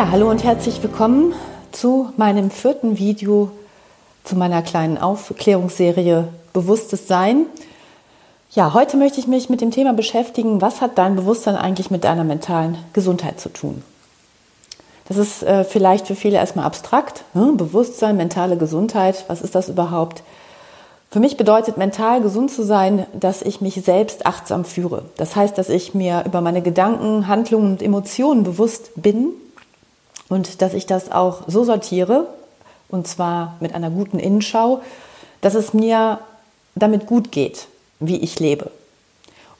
Ja, hallo und herzlich willkommen zu meinem vierten Video zu meiner kleinen Aufklärungsserie Bewusstes Sein. Ja, heute möchte ich mich mit dem Thema beschäftigen, was hat dein Bewusstsein eigentlich mit deiner mentalen Gesundheit zu tun? Das ist äh, vielleicht für viele erstmal abstrakt. Hm? Bewusstsein, mentale Gesundheit, was ist das überhaupt? Für mich bedeutet mental gesund zu sein, dass ich mich selbst achtsam führe. Das heißt, dass ich mir über meine Gedanken, Handlungen und Emotionen bewusst bin und dass ich das auch so sortiere, und zwar mit einer guten Innenschau, dass es mir damit gut geht, wie ich lebe.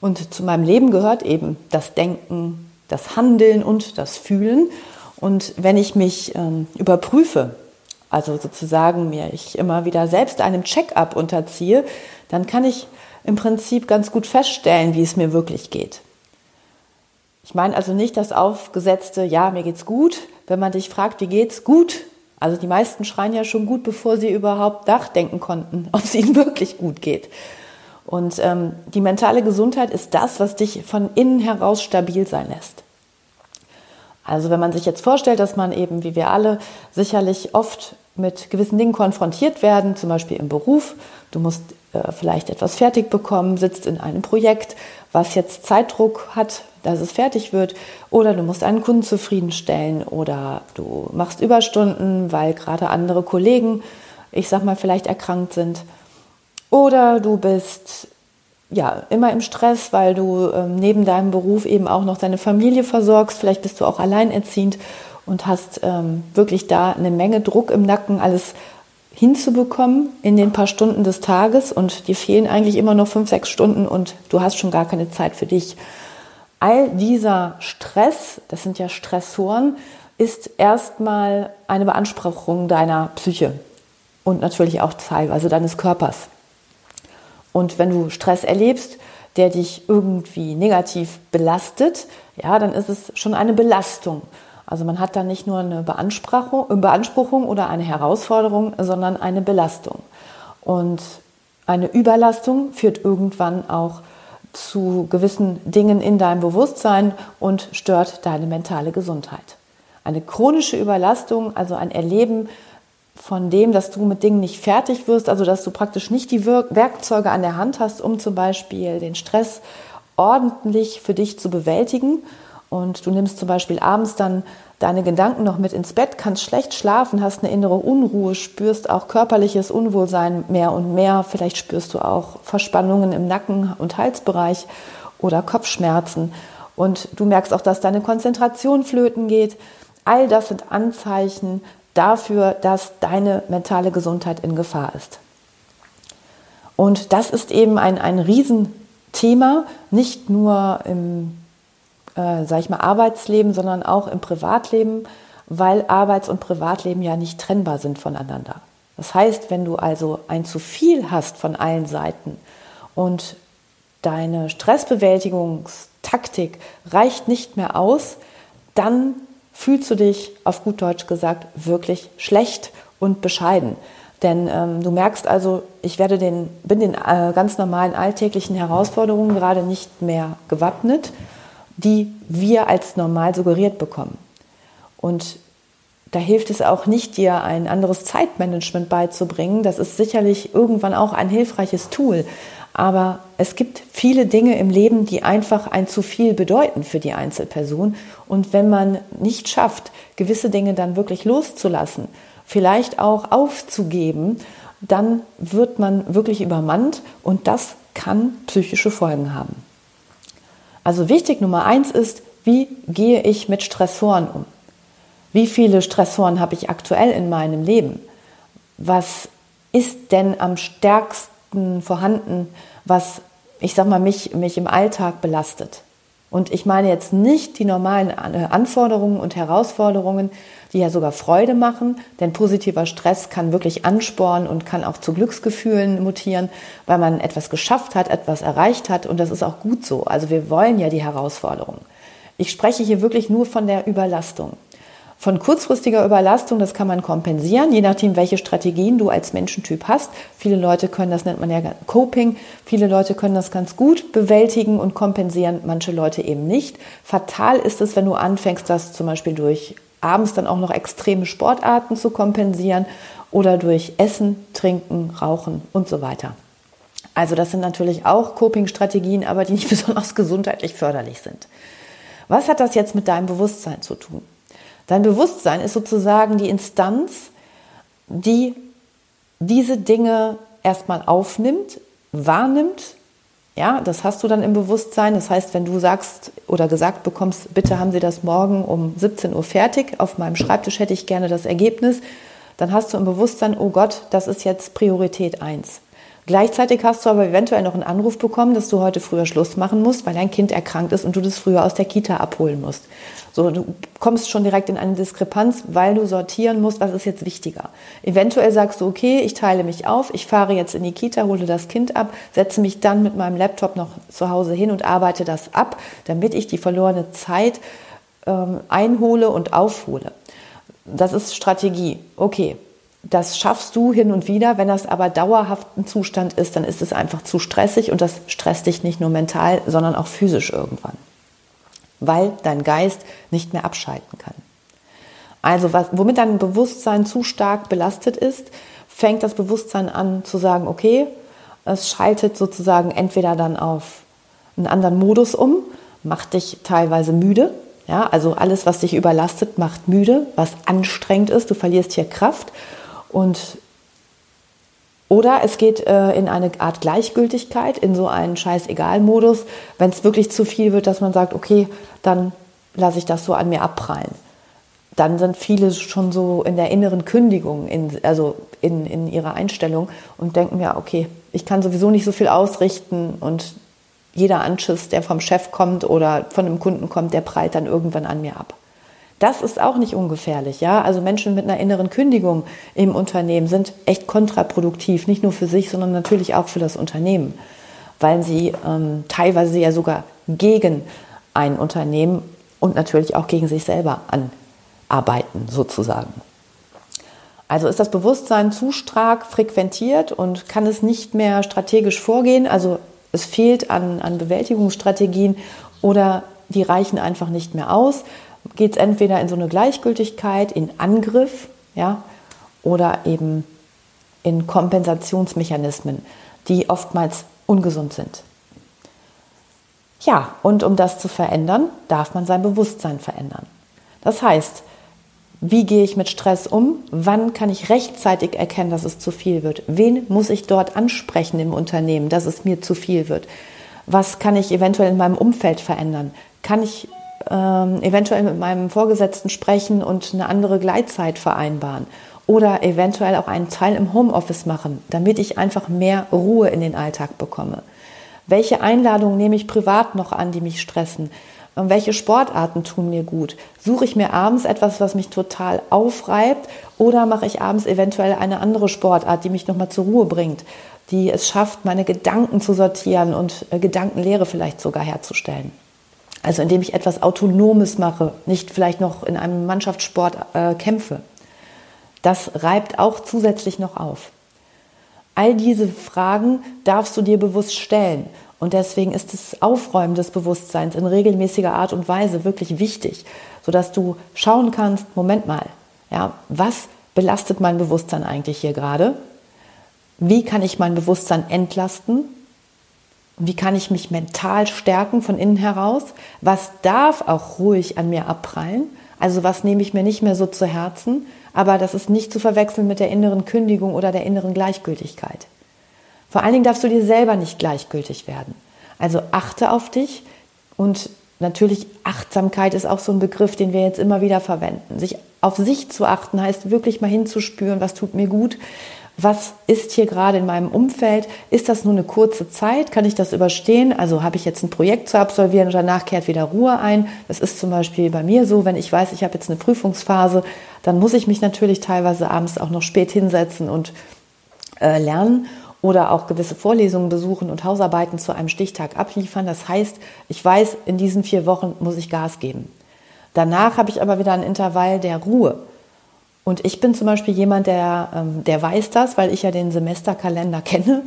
Und zu meinem Leben gehört eben das Denken, das Handeln und das Fühlen. Und wenn ich mich ähm, überprüfe, also sozusagen mir ich immer wieder selbst einem Check-up unterziehe, dann kann ich im Prinzip ganz gut feststellen, wie es mir wirklich geht. Ich meine also nicht das aufgesetzte, ja, mir geht's gut, wenn man dich fragt, wie geht's? Gut. Also die meisten schreien ja schon gut, bevor sie überhaupt nachdenken konnten, ob es ihnen wirklich gut geht. Und ähm, die mentale Gesundheit ist das, was dich von innen heraus stabil sein lässt. Also wenn man sich jetzt vorstellt, dass man eben, wie wir alle, sicherlich oft mit gewissen Dingen konfrontiert werden, zum Beispiel im Beruf. Du musst äh, vielleicht etwas fertig bekommen, sitzt in einem Projekt, was jetzt Zeitdruck hat, dass es fertig wird, oder du musst einen Kunden zufriedenstellen oder du machst Überstunden, weil gerade andere Kollegen, ich sag mal, vielleicht erkrankt sind. Oder du bist ja immer im Stress, weil du ähm, neben deinem Beruf eben auch noch deine Familie versorgst. Vielleicht bist du auch alleinerziehend und hast ähm, wirklich da eine Menge Druck im Nacken, alles hinzubekommen in den paar Stunden des Tages und dir fehlen eigentlich immer noch fünf, sechs Stunden und du hast schon gar keine Zeit für dich. All dieser Stress, das sind ja Stressoren, ist erstmal eine Beanspruchung deiner Psyche und natürlich auch teilweise deines Körpers. Und wenn du Stress erlebst, der dich irgendwie negativ belastet, ja, dann ist es schon eine Belastung. Also man hat dann nicht nur eine Beanspruchung, Beanspruchung oder eine Herausforderung, sondern eine Belastung. Und eine Überlastung führt irgendwann auch zu gewissen Dingen in deinem Bewusstsein und stört deine mentale Gesundheit. Eine chronische Überlastung, also ein Erleben von dem, dass du mit Dingen nicht fertig wirst, also dass du praktisch nicht die Werkzeuge an der Hand hast, um zum Beispiel den Stress ordentlich für dich zu bewältigen und du nimmst zum Beispiel abends dann deine Gedanken noch mit ins Bett, kannst schlecht schlafen, hast eine innere Unruhe, spürst auch körperliches Unwohlsein mehr und mehr. Vielleicht spürst du auch Verspannungen im Nacken- und Halsbereich oder Kopfschmerzen. Und du merkst auch, dass deine Konzentration flöten geht. All das sind Anzeichen dafür, dass deine mentale Gesundheit in Gefahr ist. Und das ist eben ein, ein Riesenthema, nicht nur im äh, sage ich mal, Arbeitsleben, sondern auch im Privatleben, weil Arbeits- und Privatleben ja nicht trennbar sind voneinander. Das heißt, wenn du also ein zu viel hast von allen Seiten und deine Stressbewältigungstaktik reicht nicht mehr aus, dann fühlst du dich auf gut Deutsch gesagt wirklich schlecht und bescheiden. Denn ähm, du merkst also, ich werde den, bin den äh, ganz normalen alltäglichen Herausforderungen gerade nicht mehr gewappnet die wir als normal suggeriert bekommen. Und da hilft es auch nicht, dir ein anderes Zeitmanagement beizubringen. Das ist sicherlich irgendwann auch ein hilfreiches Tool. Aber es gibt viele Dinge im Leben, die einfach ein zu viel bedeuten für die Einzelperson. Und wenn man nicht schafft, gewisse Dinge dann wirklich loszulassen, vielleicht auch aufzugeben, dann wird man wirklich übermannt und das kann psychische Folgen haben. Also wichtig Nummer eins ist, wie gehe ich mit Stressoren um? Wie viele Stressoren habe ich aktuell in meinem Leben? Was ist denn am stärksten vorhanden, was ich sag mal mich, mich im Alltag belastet? Und ich meine jetzt nicht die normalen äh, Anforderungen und Herausforderungen, die ja sogar Freude machen, denn positiver Stress kann wirklich anspornen und kann auch zu Glücksgefühlen mutieren, weil man etwas geschafft hat, etwas erreicht hat und das ist auch gut so. Also wir wollen ja die Herausforderungen. Ich spreche hier wirklich nur von der Überlastung. Von kurzfristiger Überlastung, das kann man kompensieren, je nachdem, welche Strategien du als Menschentyp hast. Viele Leute können, das nennt man ja Coping, viele Leute können das ganz gut bewältigen und kompensieren, manche Leute eben nicht. Fatal ist es, wenn du anfängst, das zum Beispiel durch abends dann auch noch extreme Sportarten zu kompensieren oder durch Essen, Trinken, Rauchen und so weiter. Also das sind natürlich auch Coping-Strategien, aber die nicht besonders gesundheitlich förderlich sind. Was hat das jetzt mit deinem Bewusstsein zu tun? Dein Bewusstsein ist sozusagen die Instanz, die diese Dinge erstmal aufnimmt, wahrnimmt. Ja, das hast du dann im Bewusstsein. Das heißt, wenn du sagst oder gesagt bekommst, bitte haben Sie das morgen um 17 Uhr fertig, auf meinem Schreibtisch hätte ich gerne das Ergebnis, dann hast du im Bewusstsein, oh Gott, das ist jetzt Priorität 1. Gleichzeitig hast du aber eventuell noch einen Anruf bekommen, dass du heute früher Schluss machen musst, weil dein Kind erkrankt ist und du das früher aus der Kita abholen musst. So, du kommst schon direkt in eine Diskrepanz, weil du sortieren musst, was ist jetzt wichtiger. Eventuell sagst du, okay, ich teile mich auf, ich fahre jetzt in die Kita, hole das Kind ab, setze mich dann mit meinem Laptop noch zu Hause hin und arbeite das ab, damit ich die verlorene Zeit ähm, einhole und aufhole. Das ist Strategie. Okay, das schaffst du hin und wieder. Wenn das aber dauerhaft ein Zustand ist, dann ist es einfach zu stressig und das stresst dich nicht nur mental, sondern auch physisch irgendwann, weil dein Geist nicht mehr abschalten kann. Also was, womit dein Bewusstsein zu stark belastet ist, fängt das Bewusstsein an zu sagen, okay, es schaltet sozusagen entweder dann auf einen anderen Modus um, macht dich teilweise müde, ja, also alles, was dich überlastet, macht müde, was anstrengend ist, du verlierst hier Kraft und oder es geht äh, in eine Art Gleichgültigkeit, in so einen Scheiß-Egal-Modus, wenn es wirklich zu viel wird, dass man sagt, okay, dann lasse ich das so an mir abprallen. Dann sind viele schon so in der inneren Kündigung, in, also in, in ihrer Einstellung und denken, ja, okay, ich kann sowieso nicht so viel ausrichten und jeder Anschiss, der vom Chef kommt oder von einem Kunden kommt, der prallt dann irgendwann an mir ab. Das ist auch nicht ungefährlich, ja. Also Menschen mit einer inneren Kündigung im Unternehmen sind echt kontraproduktiv, nicht nur für sich, sondern natürlich auch für das Unternehmen, weil sie ähm, teilweise ja sogar gegen ein Unternehmen und natürlich auch gegen sich selber anarbeiten, sozusagen. Also ist das Bewusstsein zu stark frequentiert und kann es nicht mehr strategisch vorgehen. Also es fehlt an, an Bewältigungsstrategien oder die reichen einfach nicht mehr aus geht es entweder in so eine Gleichgültigkeit, in Angriff, ja, oder eben in Kompensationsmechanismen, die oftmals ungesund sind. Ja, und um das zu verändern, darf man sein Bewusstsein verändern. Das heißt, wie gehe ich mit Stress um? Wann kann ich rechtzeitig erkennen, dass es zu viel wird? Wen muss ich dort ansprechen im Unternehmen, dass es mir zu viel wird? Was kann ich eventuell in meinem Umfeld verändern? Kann ich ähm, eventuell mit meinem Vorgesetzten sprechen und eine andere Gleitzeit vereinbaren oder eventuell auch einen Teil im Homeoffice machen, damit ich einfach mehr Ruhe in den Alltag bekomme. Welche Einladungen nehme ich privat noch an, die mich stressen? Welche Sportarten tun mir gut? Suche ich mir abends etwas, was mich total aufreibt oder mache ich abends eventuell eine andere Sportart, die mich nochmal zur Ruhe bringt, die es schafft, meine Gedanken zu sortieren und äh, Gedankenlehre vielleicht sogar herzustellen? Also indem ich etwas Autonomes mache, nicht vielleicht noch in einem Mannschaftssport äh, kämpfe. Das reibt auch zusätzlich noch auf. All diese Fragen darfst du dir bewusst stellen. Und deswegen ist das Aufräumen des Bewusstseins in regelmäßiger Art und Weise wirklich wichtig, sodass du schauen kannst, Moment mal, ja, was belastet mein Bewusstsein eigentlich hier gerade? Wie kann ich mein Bewusstsein entlasten? Wie kann ich mich mental stärken von innen heraus? Was darf auch ruhig an mir abprallen? Also was nehme ich mir nicht mehr so zu Herzen? Aber das ist nicht zu verwechseln mit der inneren Kündigung oder der inneren Gleichgültigkeit. Vor allen Dingen darfst du dir selber nicht gleichgültig werden. Also achte auf dich und natürlich Achtsamkeit ist auch so ein Begriff, den wir jetzt immer wieder verwenden. Sich auf sich zu achten heißt wirklich mal hinzuspüren, was tut mir gut, was ist hier gerade in meinem Umfeld? Ist das nur eine kurze Zeit? Kann ich das überstehen? Also habe ich jetzt ein Projekt zu absolvieren und danach kehrt wieder Ruhe ein? Das ist zum Beispiel bei mir so, wenn ich weiß, ich habe jetzt eine Prüfungsphase, dann muss ich mich natürlich teilweise abends auch noch spät hinsetzen und äh, lernen oder auch gewisse Vorlesungen besuchen und Hausarbeiten zu einem Stichtag abliefern. Das heißt, ich weiß, in diesen vier Wochen muss ich Gas geben. Danach habe ich aber wieder ein Intervall der Ruhe. Und ich bin zum Beispiel jemand, der, ähm, der weiß das, weil ich ja den Semesterkalender kenne,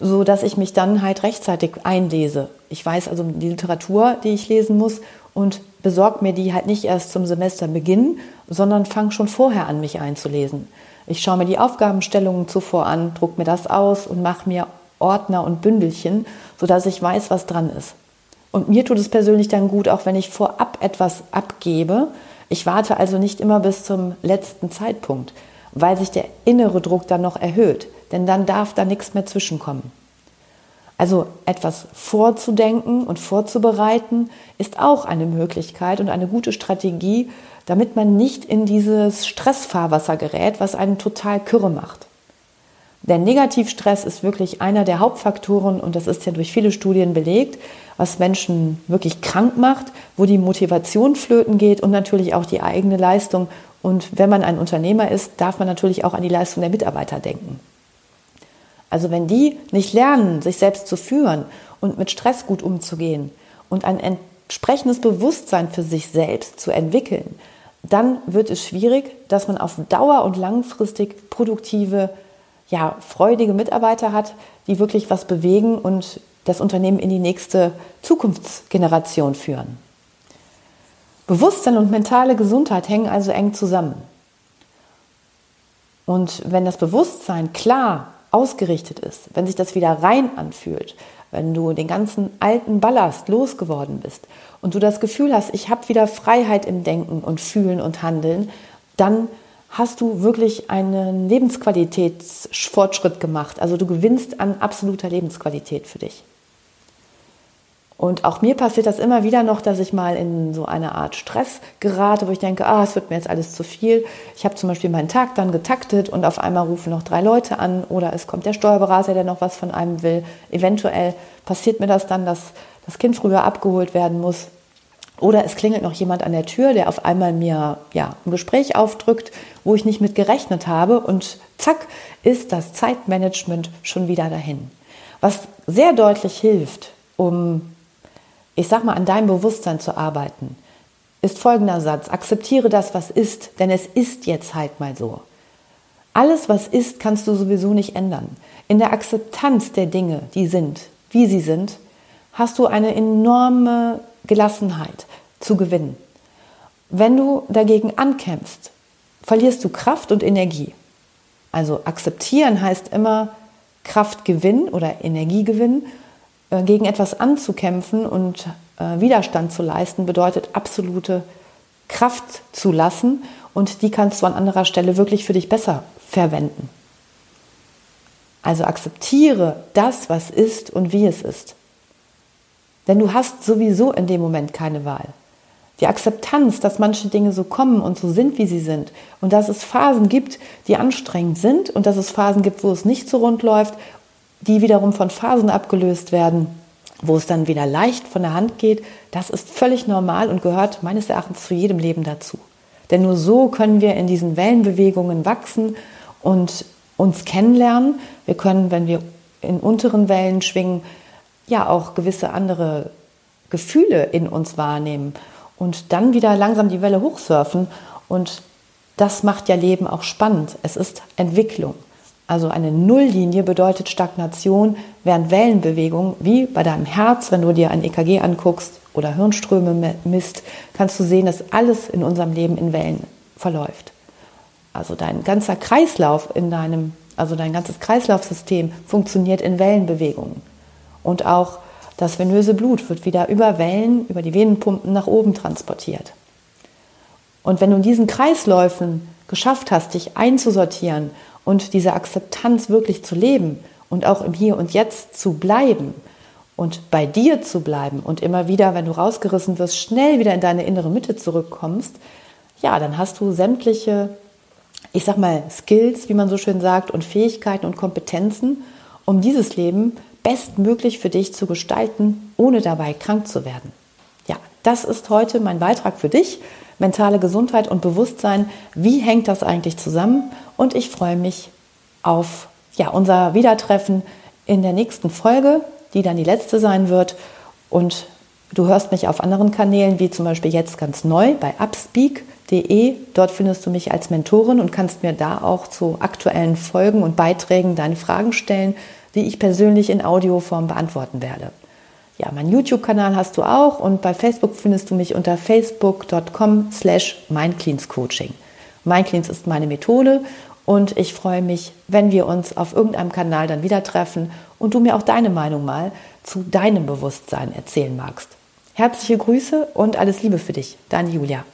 so dass ich mich dann halt rechtzeitig einlese. Ich weiß also die Literatur, die ich lesen muss und besorge mir die halt nicht erst zum Semesterbeginn, sondern fange schon vorher an, mich einzulesen. Ich schaue mir die Aufgabenstellungen zuvor an, drucke mir das aus und mache mir Ordner und Bündelchen, sodass ich weiß, was dran ist. Und mir tut es persönlich dann gut, auch wenn ich vorab etwas abgebe. Ich warte also nicht immer bis zum letzten Zeitpunkt, weil sich der innere Druck dann noch erhöht, denn dann darf da nichts mehr zwischenkommen. Also etwas vorzudenken und vorzubereiten ist auch eine Möglichkeit und eine gute Strategie, damit man nicht in dieses Stressfahrwasser gerät, was einen total kürre macht. Der Negativstress ist wirklich einer der Hauptfaktoren und das ist ja durch viele Studien belegt, was Menschen wirklich krank macht, wo die Motivation flöten geht und natürlich auch die eigene Leistung. Und wenn man ein Unternehmer ist, darf man natürlich auch an die Leistung der Mitarbeiter denken. Also wenn die nicht lernen, sich selbst zu führen und mit Stress gut umzugehen und ein entsprechendes Bewusstsein für sich selbst zu entwickeln, dann wird es schwierig, dass man auf Dauer und langfristig produktive, ja, freudige Mitarbeiter hat, die wirklich was bewegen und das Unternehmen in die nächste Zukunftsgeneration führen. Bewusstsein und mentale Gesundheit hängen also eng zusammen. Und wenn das Bewusstsein klar ausgerichtet ist, wenn sich das wieder rein anfühlt, wenn du den ganzen alten Ballast losgeworden bist und du das Gefühl hast, ich habe wieder Freiheit im Denken und Fühlen und Handeln, dann hast du wirklich einen Lebensqualitätsfortschritt gemacht. Also du gewinnst an absoluter Lebensqualität für dich. Und auch mir passiert das immer wieder noch, dass ich mal in so eine Art Stress gerate, wo ich denke, ah, es wird mir jetzt alles zu viel. Ich habe zum Beispiel meinen Tag dann getaktet und auf einmal rufen noch drei Leute an oder es kommt der Steuerberater, der noch was von einem will. Eventuell passiert mir das dann, dass das Kind früher abgeholt werden muss. Oder es klingelt noch jemand an der Tür, der auf einmal mir ja, ein Gespräch aufdrückt, wo ich nicht mit gerechnet habe und zack ist das Zeitmanagement schon wieder dahin. Was sehr deutlich hilft, um ich sag mal, an deinem Bewusstsein zu arbeiten, ist folgender Satz. Akzeptiere das, was ist, denn es ist jetzt halt mal so. Alles, was ist, kannst du sowieso nicht ändern. In der Akzeptanz der Dinge, die sind, wie sie sind, hast du eine enorme Gelassenheit zu gewinnen. Wenn du dagegen ankämpfst, verlierst du Kraft und Energie. Also akzeptieren heißt immer Kraft gewinnen oder Energie gewinnen äh, gegen etwas anzukämpfen und äh, Widerstand zu leisten, bedeutet absolute Kraft zu lassen und die kannst du an anderer Stelle wirklich für dich besser verwenden. Also akzeptiere das, was ist und wie es ist. Denn du hast sowieso in dem Moment keine Wahl. Die Akzeptanz, dass manche Dinge so kommen und so sind, wie sie sind und dass es Phasen gibt, die anstrengend sind und dass es Phasen gibt, wo es nicht so rund läuft die wiederum von Phasen abgelöst werden, wo es dann wieder leicht von der Hand geht, das ist völlig normal und gehört meines Erachtens zu jedem Leben dazu. Denn nur so können wir in diesen Wellenbewegungen wachsen und uns kennenlernen. Wir können, wenn wir in unteren Wellen schwingen, ja auch gewisse andere Gefühle in uns wahrnehmen und dann wieder langsam die Welle hochsurfen. Und das macht ja Leben auch spannend. Es ist Entwicklung. Also eine Nulllinie bedeutet Stagnation, während Wellenbewegung, wie bei deinem Herz, wenn du dir ein EKG anguckst oder Hirnströme misst, kannst du sehen, dass alles in unserem Leben in Wellen verläuft. Also dein ganzer Kreislauf in deinem, also dein ganzes Kreislaufsystem funktioniert in Wellenbewegungen. Und auch das venöse Blut wird wieder über Wellen, über die Venenpumpen nach oben transportiert. Und wenn du in diesen Kreisläufen geschafft hast, dich einzusortieren und diese Akzeptanz wirklich zu leben und auch im Hier und Jetzt zu bleiben und bei dir zu bleiben und immer wieder, wenn du rausgerissen wirst, schnell wieder in deine innere Mitte zurückkommst, ja, dann hast du sämtliche, ich sag mal, Skills, wie man so schön sagt, und Fähigkeiten und Kompetenzen, um dieses Leben bestmöglich für dich zu gestalten, ohne dabei krank zu werden. Ja, das ist heute mein Beitrag für dich mentale Gesundheit und Bewusstsein. Wie hängt das eigentlich zusammen? Und ich freue mich auf ja, unser Wiedertreffen in der nächsten Folge, die dann die letzte sein wird. Und du hörst mich auf anderen Kanälen, wie zum Beispiel jetzt ganz neu bei Upspeak, mindcleans.de. Dort findest du mich als Mentorin und kannst mir da auch zu aktuellen Folgen und Beiträgen deine Fragen stellen, die ich persönlich in Audioform beantworten werde. Ja, meinen YouTube-Kanal hast du auch und bei Facebook findest du mich unter facebook.com slash mindcleanscoaching. Mindcleans ist meine Methode und ich freue mich, wenn wir uns auf irgendeinem Kanal dann wieder treffen und du mir auch deine Meinung mal zu deinem Bewusstsein erzählen magst. Herzliche Grüße und alles Liebe für dich, deine Julia.